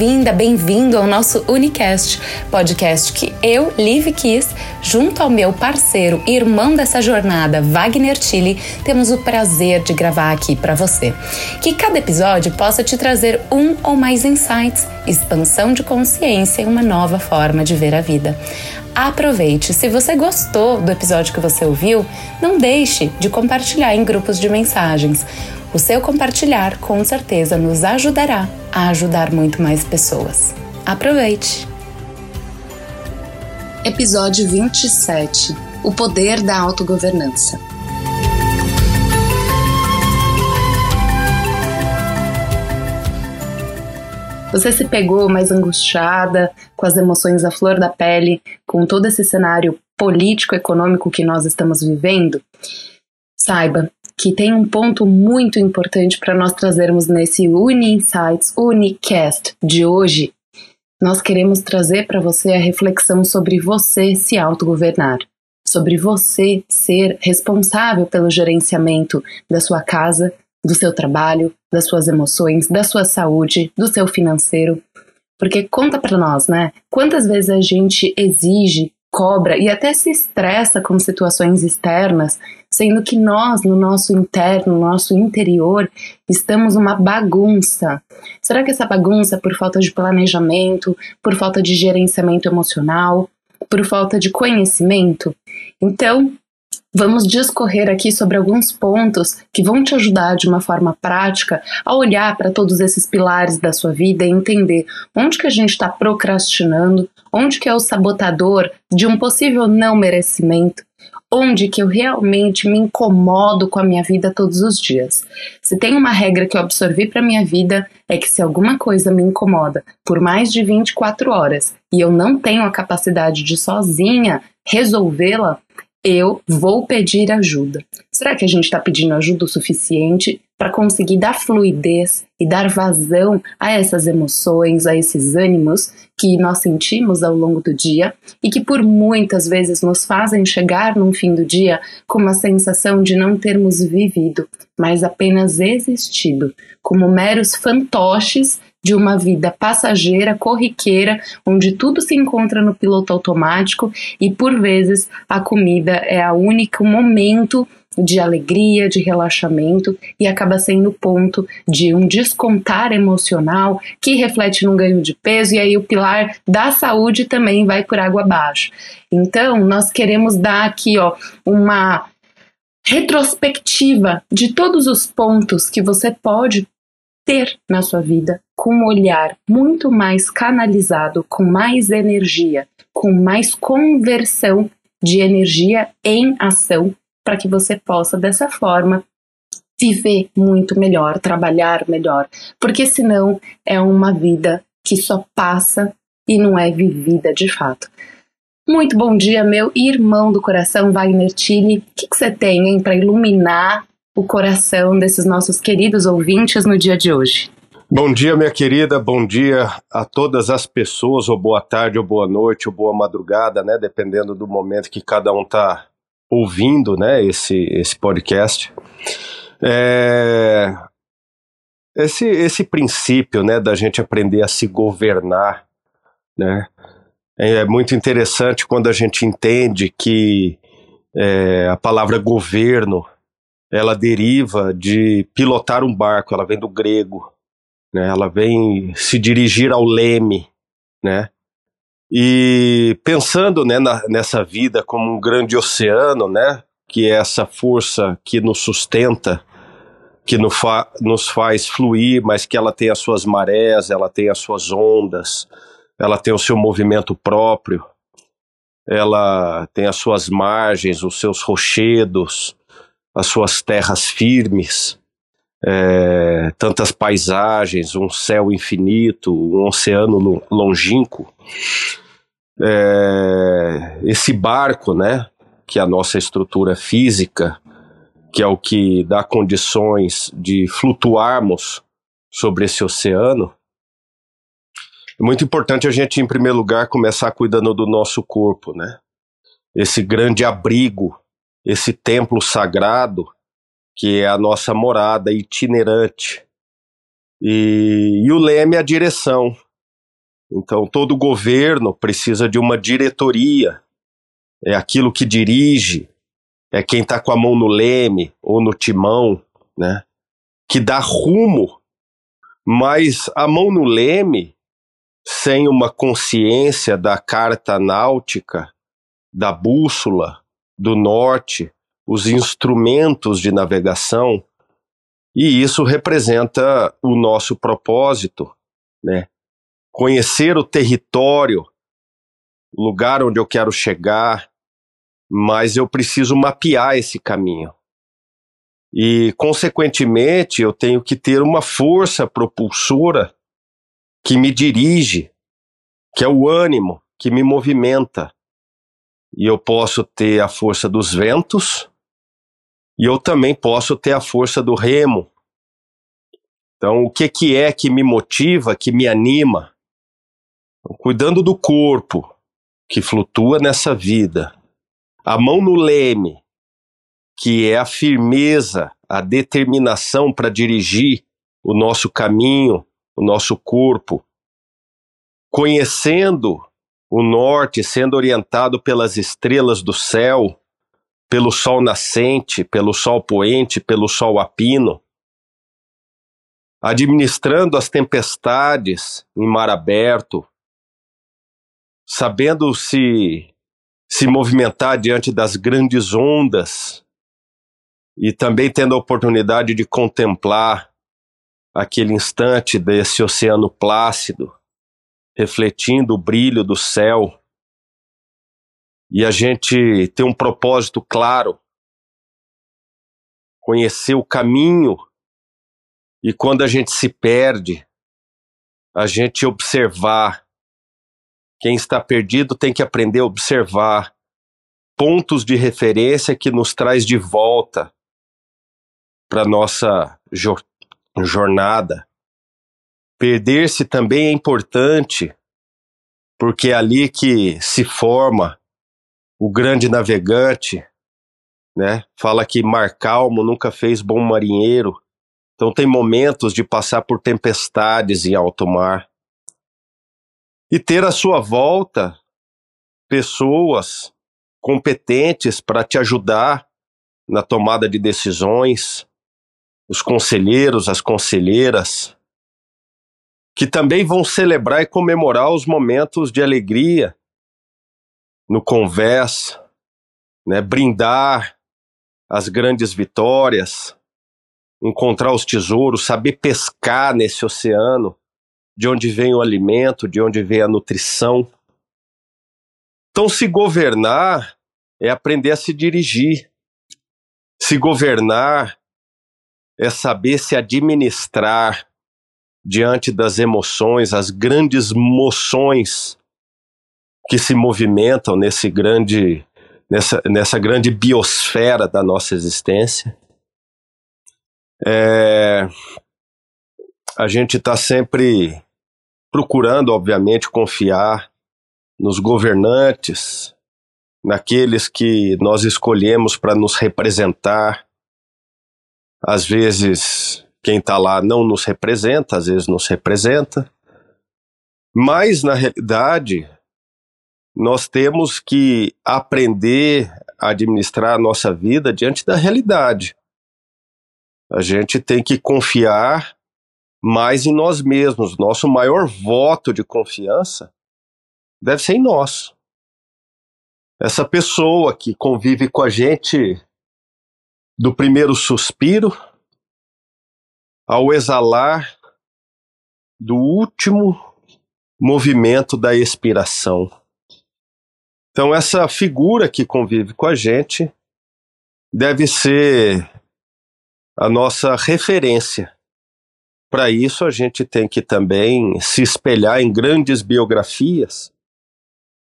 Bem-vinda, bem-vindo ao nosso Unicast, podcast que eu, Liv Kiss, junto ao meu parceiro e irmão dessa jornada, Wagner Tilly, temos o prazer de gravar aqui para você. Que cada episódio possa te trazer um ou mais insights, expansão de consciência e uma nova forma de ver a vida. Aproveite! Se você gostou do episódio que você ouviu, não deixe de compartilhar em grupos de mensagens. O seu compartilhar com certeza nos ajudará a ajudar muito mais pessoas. Aproveite! Episódio 27 O Poder da Autogovernança. Você se pegou mais angustiada, com as emoções à flor da pele, com todo esse cenário político-econômico que nós estamos vivendo? Saiba que tem um ponto muito importante para nós trazermos nesse Uni Insights Unicast de hoje. Nós queremos trazer para você a reflexão sobre você se autogovernar, sobre você ser responsável pelo gerenciamento da sua casa, do seu trabalho, das suas emoções, da sua saúde, do seu financeiro. Porque conta para nós, né? Quantas vezes a gente exige cobra e até se estressa com situações externas, sendo que nós, no nosso interno, no nosso interior, estamos uma bagunça. Será que essa bagunça é por falta de planejamento, por falta de gerenciamento emocional, por falta de conhecimento? Então, Vamos discorrer aqui sobre alguns pontos que vão te ajudar de uma forma prática a olhar para todos esses pilares da sua vida e entender onde que a gente está procrastinando, onde que é o sabotador de um possível não merecimento, onde que eu realmente me incomodo com a minha vida todos os dias. Se tem uma regra que eu absorvi para minha vida é que se alguma coisa me incomoda por mais de 24 horas e eu não tenho a capacidade de sozinha resolvê-la, eu vou pedir ajuda. Será que a gente está pedindo ajuda o suficiente para conseguir dar fluidez e dar vazão a essas emoções, a esses ânimos que nós sentimos ao longo do dia e que por muitas vezes nos fazem chegar no fim do dia com uma sensação de não termos vivido, mas apenas existido, como meros fantoches de uma vida passageira, corriqueira, onde tudo se encontra no piloto automático e por vezes a comida é a único momento de alegria, de relaxamento e acaba sendo ponto de um descontar emocional que reflete num ganho de peso e aí o pilar da saúde também vai por água abaixo. Então, nós queremos dar aqui, ó, uma retrospectiva de todos os pontos que você pode ter na sua vida com um olhar muito mais canalizado, com mais energia, com mais conversão de energia em ação, para que você possa dessa forma viver muito melhor, trabalhar melhor, porque senão é uma vida que só passa e não é vivida de fato. Muito bom dia, meu irmão do coração, Wagner Tilly. O que, que você tem para iluminar o coração desses nossos queridos ouvintes no dia de hoje. Bom dia, minha querida, bom dia a todas as pessoas, ou boa tarde, ou boa noite, ou boa madrugada, né, dependendo do momento que cada um está ouvindo, né, esse, esse podcast. É, esse, esse princípio, né, da gente aprender a se governar, né, é muito interessante quando a gente entende que é, a palavra governo ela deriva de pilotar um barco, ela vem do grego, né? Ela vem se dirigir ao leme, né? E pensando né, na, nessa vida como um grande oceano, né? Que é essa força que nos sustenta, que nos, fa nos faz fluir, mas que ela tem as suas marés, ela tem as suas ondas, ela tem o seu movimento próprio, ela tem as suas margens, os seus rochedos, as suas terras firmes, é, tantas paisagens, um céu infinito, um oceano longínquo. É, esse barco, né, que é a nossa estrutura física, que é o que dá condições de flutuarmos sobre esse oceano, é muito importante a gente, em primeiro lugar, começar cuidando do nosso corpo, né? Esse grande abrigo esse templo sagrado que é a nossa morada itinerante. E, e o leme é a direção. Então, todo governo precisa de uma diretoria, é aquilo que dirige, é quem está com a mão no leme ou no timão, né? Que dá rumo. Mas a mão no leme, sem uma consciência da carta náutica, da bússola, do norte, os instrumentos de navegação, e isso representa o nosso propósito, né? Conhecer o território, o lugar onde eu quero chegar, mas eu preciso mapear esse caminho. E, consequentemente, eu tenho que ter uma força propulsora que me dirige, que é o ânimo, que me movimenta. E eu posso ter a força dos ventos, e eu também posso ter a força do remo. Então, o que, que é que me motiva, que me anima? Cuidando do corpo que flutua nessa vida, a mão no leme, que é a firmeza, a determinação para dirigir o nosso caminho, o nosso corpo, conhecendo o norte, sendo orientado pelas estrelas do céu, pelo sol nascente, pelo sol poente, pelo sol apino, administrando as tempestades em mar aberto, sabendo se se movimentar diante das grandes ondas e também tendo a oportunidade de contemplar aquele instante desse oceano plácido, refletindo o brilho do céu. E a gente tem um propósito claro, conhecer o caminho, e quando a gente se perde, a gente observar. Quem está perdido tem que aprender a observar pontos de referência que nos traz de volta para nossa jornada. Perder-se também é importante, porque é ali que se forma o grande navegante, né? Fala que mar calmo nunca fez bom marinheiro. Então tem momentos de passar por tempestades em alto mar e ter à sua volta pessoas competentes para te ajudar na tomada de decisões, os conselheiros, as conselheiras, que também vão celebrar e comemorar os momentos de alegria no convés, né, brindar as grandes vitórias, encontrar os tesouros, saber pescar nesse oceano de onde vem o alimento, de onde vem a nutrição. Então, se governar é aprender a se dirigir. Se governar é saber se administrar diante das emoções, as grandes moções que se movimentam nesse grande, nessa, nessa grande biosfera da nossa existência. É, a gente está sempre procurando, obviamente, confiar nos governantes, naqueles que nós escolhemos para nos representar. Às vezes, quem está lá não nos representa, às vezes nos representa. Mas, na realidade, nós temos que aprender a administrar a nossa vida diante da realidade. A gente tem que confiar mais em nós mesmos. Nosso maior voto de confiança deve ser em nós. Essa pessoa que convive com a gente do primeiro suspiro ao exalar do último movimento da expiração. Então, essa figura que convive com a gente deve ser a nossa referência para isso, a gente tem que também se espelhar em grandes biografias,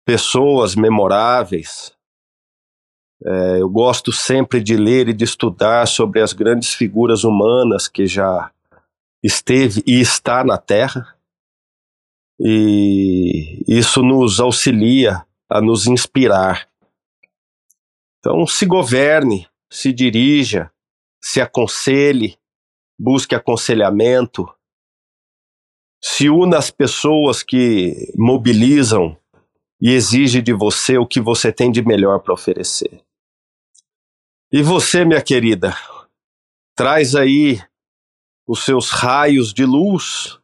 pessoas memoráveis. É, eu gosto sempre de ler e de estudar sobre as grandes figuras humanas que já esteve e está na Terra. E isso nos auxilia a nos inspirar. Então, se governe, se dirija, se aconselhe, busque aconselhamento, Se una às pessoas que mobilizam e exige de você o que você tem de melhor para oferecer. E você, minha querida, traz aí os seus raios de luz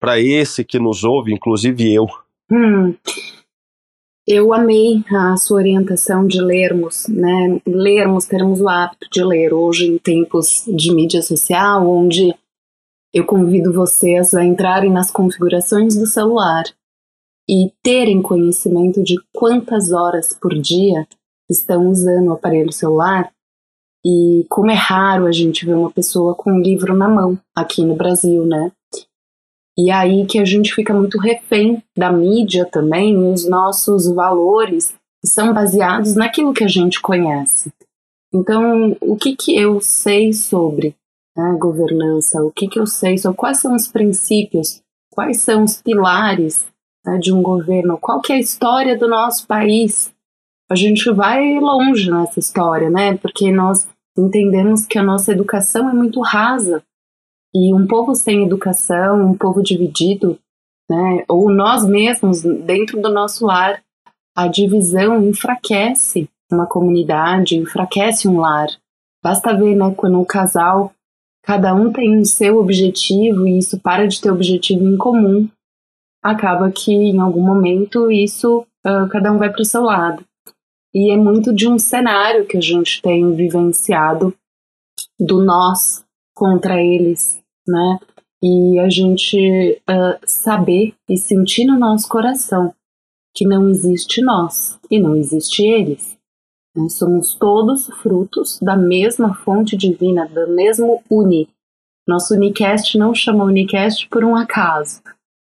para esse que nos ouve, inclusive eu. Hum, eu amei a sua orientação de lermos, né? Lermos, termos o hábito de ler. Hoje, em tempos de mídia social, onde eu convido vocês a entrarem nas configurações do celular e terem conhecimento de quantas horas por dia estão usando o aparelho celular e como é raro a gente ver uma pessoa com um livro na mão aqui no Brasil, né? E aí que a gente fica muito refém da mídia também, os nossos valores são baseados naquilo que a gente conhece. Então, o que que eu sei sobre né, governança? O que que eu sei sobre quais são os princípios? Quais são os pilares né, de um governo, qual que é a história do nosso país. A gente vai longe nessa história, né? Porque nós entendemos que a nossa educação é muito rasa. E um povo sem educação, um povo dividido, né, ou nós mesmos, dentro do nosso lar, a divisão enfraquece uma comunidade, enfraquece um lar. Basta ver, né, quando um casal, cada um tem o seu objetivo e isso para de ter objetivo em comum, acaba que em algum momento isso uh, cada um vai para o seu lado. E é muito de um cenário que a gente tem vivenciado do nós contra eles, né? E a gente uh, saber e sentir no nosso coração que não existe nós e não existe eles. Nós somos todos frutos da mesma fonte divina, do mesmo Uni. Nosso Unicast não chama Unicast por um acaso.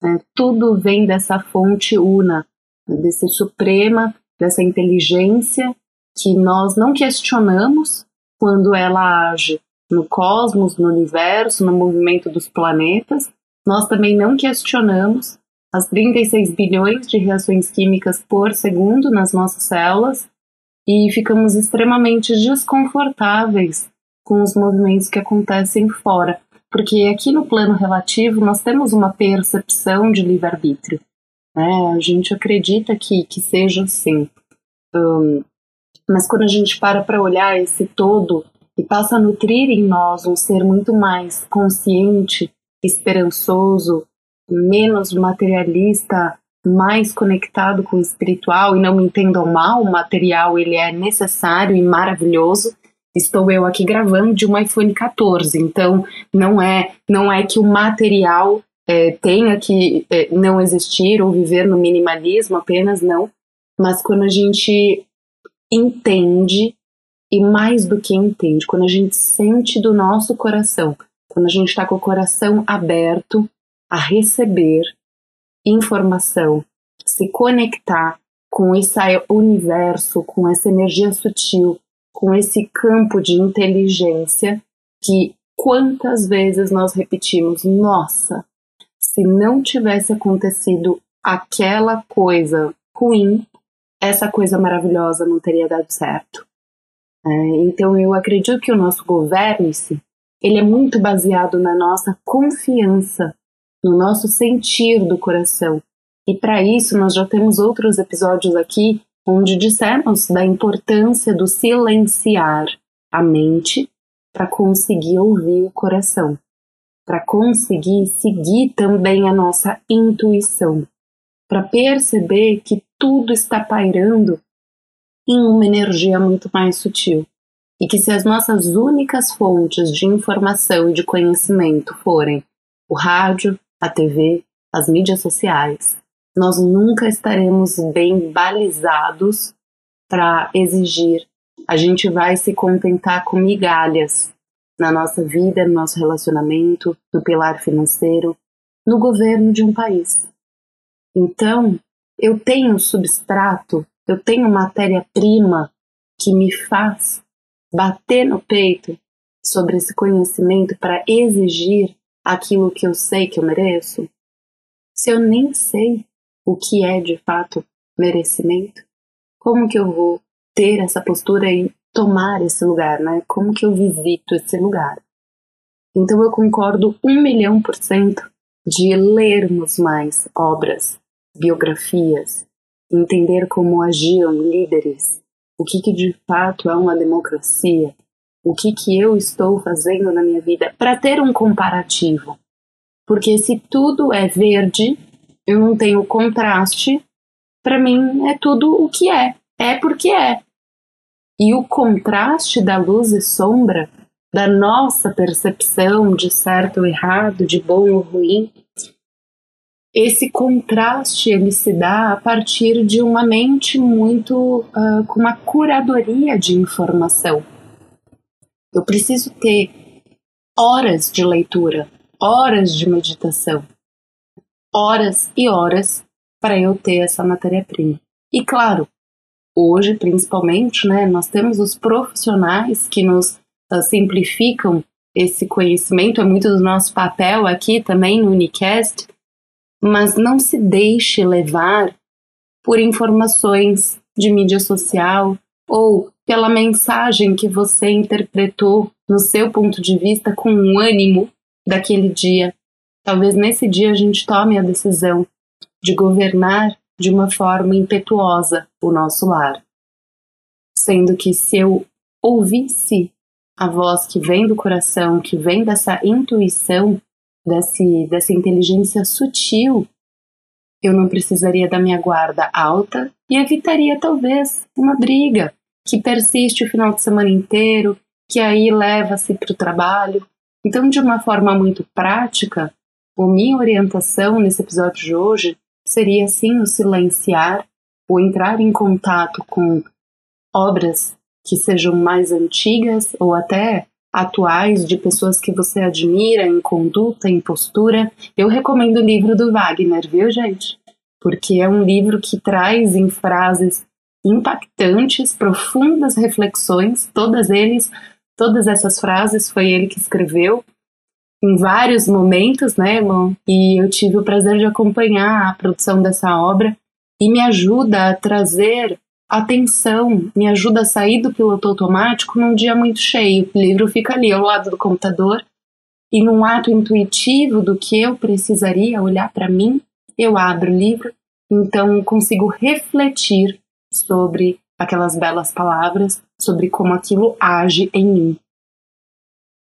Né? Tudo vem dessa fonte una, desse suprema, dessa inteligência que nós não questionamos quando ela age no cosmos, no universo, no movimento dos planetas. Nós também não questionamos as 36 bilhões de reações químicas por segundo nas nossas células e ficamos extremamente desconfortáveis com os movimentos que acontecem fora porque aqui no plano relativo nós temos uma percepção de livre-arbítrio. Né? A gente acredita que, que seja assim. Um, mas quando a gente para para olhar esse todo e passa a nutrir em nós um ser muito mais consciente, esperançoso, menos materialista, mais conectado com o espiritual, e não me entendam mal, o material ele é necessário e maravilhoso, estou eu aqui gravando de um iPhone 14, então não é não é que o material é, tenha que é, não existir ou viver no minimalismo apenas não, mas quando a gente entende e mais do que entende, quando a gente sente do nosso coração, quando a gente está com o coração aberto a receber informação, se conectar com esse universo, com essa energia sutil, com esse campo de inteligência que quantas vezes nós repetimos, nossa, se não tivesse acontecido aquela coisa ruim, essa coisa maravilhosa não teria dado certo. É, então eu acredito que o nosso governo-se, ele é muito baseado na nossa confiança, no nosso sentir do coração. E para isso nós já temos outros episódios aqui onde dissemos da importância do silenciar a mente para conseguir ouvir o coração, para conseguir seguir também a nossa intuição, para perceber que tudo está pairando em uma energia muito mais sutil. E que se as nossas únicas fontes de informação e de conhecimento forem o rádio, a TV, as mídias sociais, nós nunca estaremos bem balizados para exigir. A gente vai se contentar com migalhas na nossa vida, no nosso relacionamento, no pilar financeiro, no governo de um país. Então, eu tenho substrato, eu tenho matéria-prima que me faz bater no peito sobre esse conhecimento para exigir aquilo que eu sei que eu mereço? Se eu nem sei o que é de fato merecimento? Como que eu vou ter essa postura e tomar esse lugar, né? Como que eu visito esse lugar? Então eu concordo um milhão por cento de lermos mais obras, biografias, entender como agiam líderes, o que, que de fato é uma democracia, o que, que eu estou fazendo na minha vida, para ter um comparativo. Porque se tudo é verde, eu não tenho contraste, para mim é tudo o que é. É porque é. E o contraste da luz e sombra, da nossa percepção de certo ou errado, de bom ou ruim, esse contraste ele se dá a partir de uma mente muito uh, com uma curadoria de informação. Eu preciso ter horas de leitura, horas de meditação, horas e horas para eu ter essa matéria-prima. E claro, hoje principalmente, né, nós temos os profissionais que nos uh, simplificam esse conhecimento, é muito do nosso papel aqui também no Unicast, mas não se deixe levar por informações de mídia social ou pela mensagem que você interpretou no seu ponto de vista com o ânimo daquele dia. Talvez nesse dia a gente tome a decisão de governar de uma forma impetuosa o nosso lar. Sendo que se eu ouvisse a voz que vem do coração, que vem dessa intuição, desse, dessa inteligência sutil, eu não precisaria da minha guarda alta e evitaria talvez uma briga que persiste o final de semana inteiro, que aí leva-se para o trabalho. Então, de uma forma muito prática, a minha orientação nesse episódio de hoje seria sim o silenciar ou entrar em contato com obras que sejam mais antigas ou até atuais de pessoas que você admira em conduta, em postura. Eu recomendo o livro do Wagner, viu, gente? Porque é um livro que traz em frases impactantes, profundas reflexões, todas eles, todas essas frases foi ele que escreveu em vários momentos, né, irmão? E eu tive o prazer de acompanhar a produção dessa obra e me ajuda a trazer atenção, me ajuda a sair do piloto automático num dia muito cheio. O livro fica ali ao lado do computador e num ato intuitivo do que eu precisaria olhar para mim, eu abro o livro, então consigo refletir sobre aquelas belas palavras, sobre como aquilo age em mim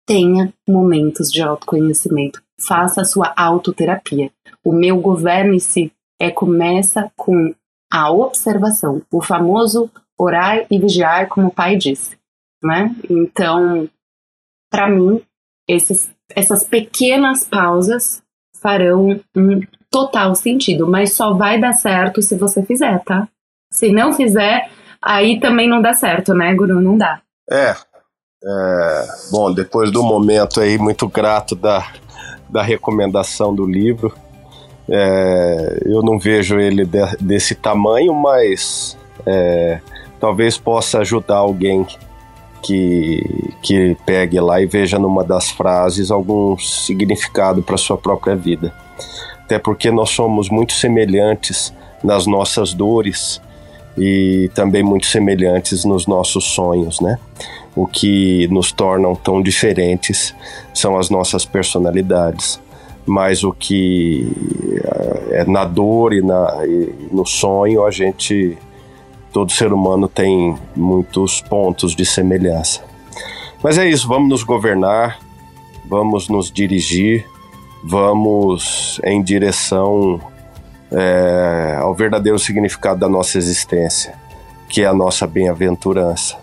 tenha momentos de autoconhecimento. Faça a sua autoterapia. O meu governe-se é começa com a observação, o famoso orar e vigiar, como o pai disse, né? Então, para mim, esses, essas pequenas pausas farão um total sentido, mas só vai dar certo se você fizer, tá? Se não fizer, aí também não dá certo, né, Guru? Não dá. É, é, bom, depois do momento aí muito grato da, da recomendação do livro, é, eu não vejo ele de, desse tamanho, mas é, talvez possa ajudar alguém que, que pegue lá e veja numa das frases algum significado para sua própria vida. Até porque nós somos muito semelhantes nas nossas dores e também muito semelhantes nos nossos sonhos, né? O que nos tornam tão diferentes são as nossas personalidades, mas o que eh, é na dor e, na, e no sonho a gente, todo ser humano tem muitos pontos de semelhança. Mas é isso, vamos nos governar, vamos nos dirigir, vamos em direção é, ao verdadeiro significado da nossa existência, que é a nossa bem-aventurança.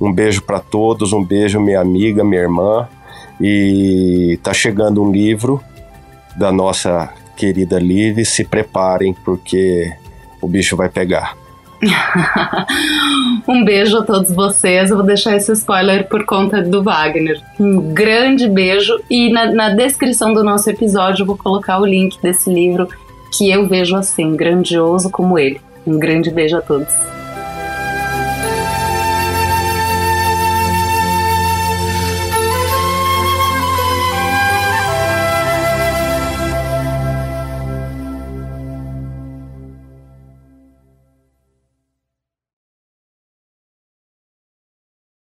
Um beijo para todos, um beijo minha amiga, minha irmã. E tá chegando um livro da nossa querida Liv, se preparem porque o bicho vai pegar. um beijo a todos vocês. Eu vou deixar esse spoiler por conta do Wagner. Um grande beijo. E na, na descrição do nosso episódio eu vou colocar o link desse livro que eu vejo assim, grandioso como ele. Um grande beijo a todos.